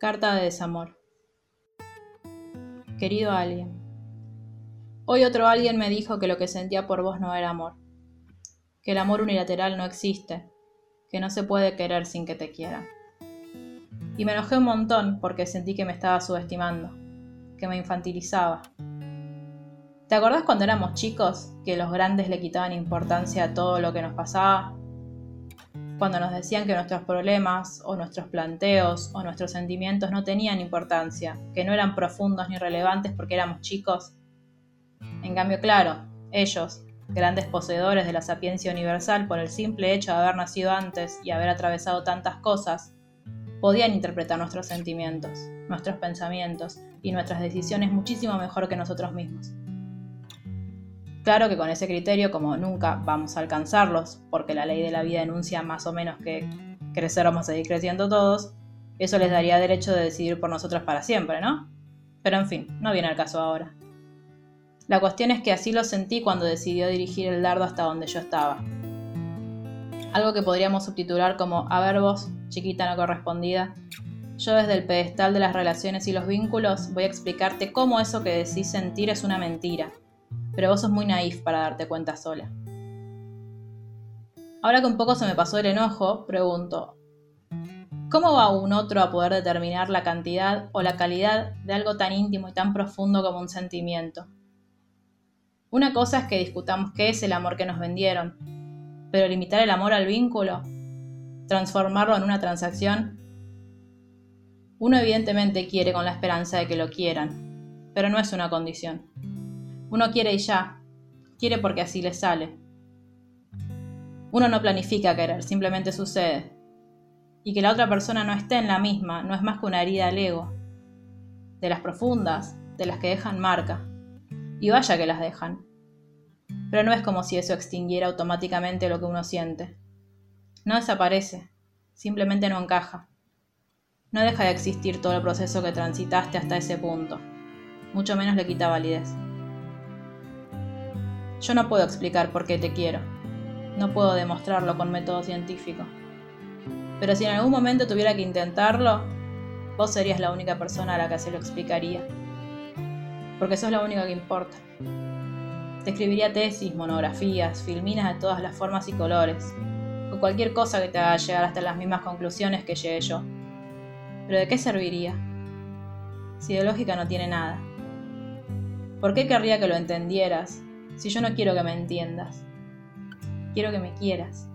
Carta de desamor. Querido alguien, hoy otro alguien me dijo que lo que sentía por vos no era amor, que el amor unilateral no existe, que no se puede querer sin que te quieran. Y me enojé un montón porque sentí que me estaba subestimando, que me infantilizaba. ¿Te acordás cuando éramos chicos que los grandes le quitaban importancia a todo lo que nos pasaba cuando nos decían que nuestros problemas o nuestros planteos o nuestros sentimientos no tenían importancia, que no eran profundos ni relevantes porque éramos chicos. En cambio, claro, ellos, grandes poseedores de la sapiencia universal por el simple hecho de haber nacido antes y haber atravesado tantas cosas, podían interpretar nuestros sentimientos, nuestros pensamientos y nuestras decisiones muchísimo mejor que nosotros mismos. Claro que con ese criterio, como nunca vamos a alcanzarlos, porque la ley de la vida enuncia más o menos que crecer vamos a seguir creciendo todos, eso les daría derecho de decidir por nosotros para siempre, ¿no? Pero en fin, no viene al caso ahora. La cuestión es que así lo sentí cuando decidió dirigir el dardo hasta donde yo estaba. Algo que podríamos subtitular como, a ver vos, chiquita no correspondida, yo desde el pedestal de las relaciones y los vínculos voy a explicarte cómo eso que decís sentir es una mentira, pero vos sos muy naif para darte cuenta sola. Ahora que un poco se me pasó el enojo, pregunto, ¿cómo va un otro a poder determinar la cantidad o la calidad de algo tan íntimo y tan profundo como un sentimiento? Una cosa es que discutamos qué es el amor que nos vendieron, pero limitar el amor al vínculo, transformarlo en una transacción, uno evidentemente quiere con la esperanza de que lo quieran, pero no es una condición. Uno quiere y ya. Quiere porque así le sale. Uno no planifica querer, simplemente sucede. Y que la otra persona no esté en la misma no es más que una herida al ego. De las profundas, de las que dejan marca. Y vaya que las dejan. Pero no es como si eso extinguiera automáticamente lo que uno siente. No desaparece, simplemente no encaja. No deja de existir todo el proceso que transitaste hasta ese punto. Mucho menos le quita validez. Yo no puedo explicar por qué te quiero. No puedo demostrarlo con método científico. Pero si en algún momento tuviera que intentarlo, vos serías la única persona a la que se lo explicaría. Porque sos la única que importa. Te escribiría tesis, monografías, filminas de todas las formas y colores, o cualquier cosa que te haga llegar hasta las mismas conclusiones que llegué yo. Pero ¿de qué serviría? Si de lógica no tiene nada. ¿Por qué querría que lo entendieras si yo no quiero que me entiendas, quiero que me quieras.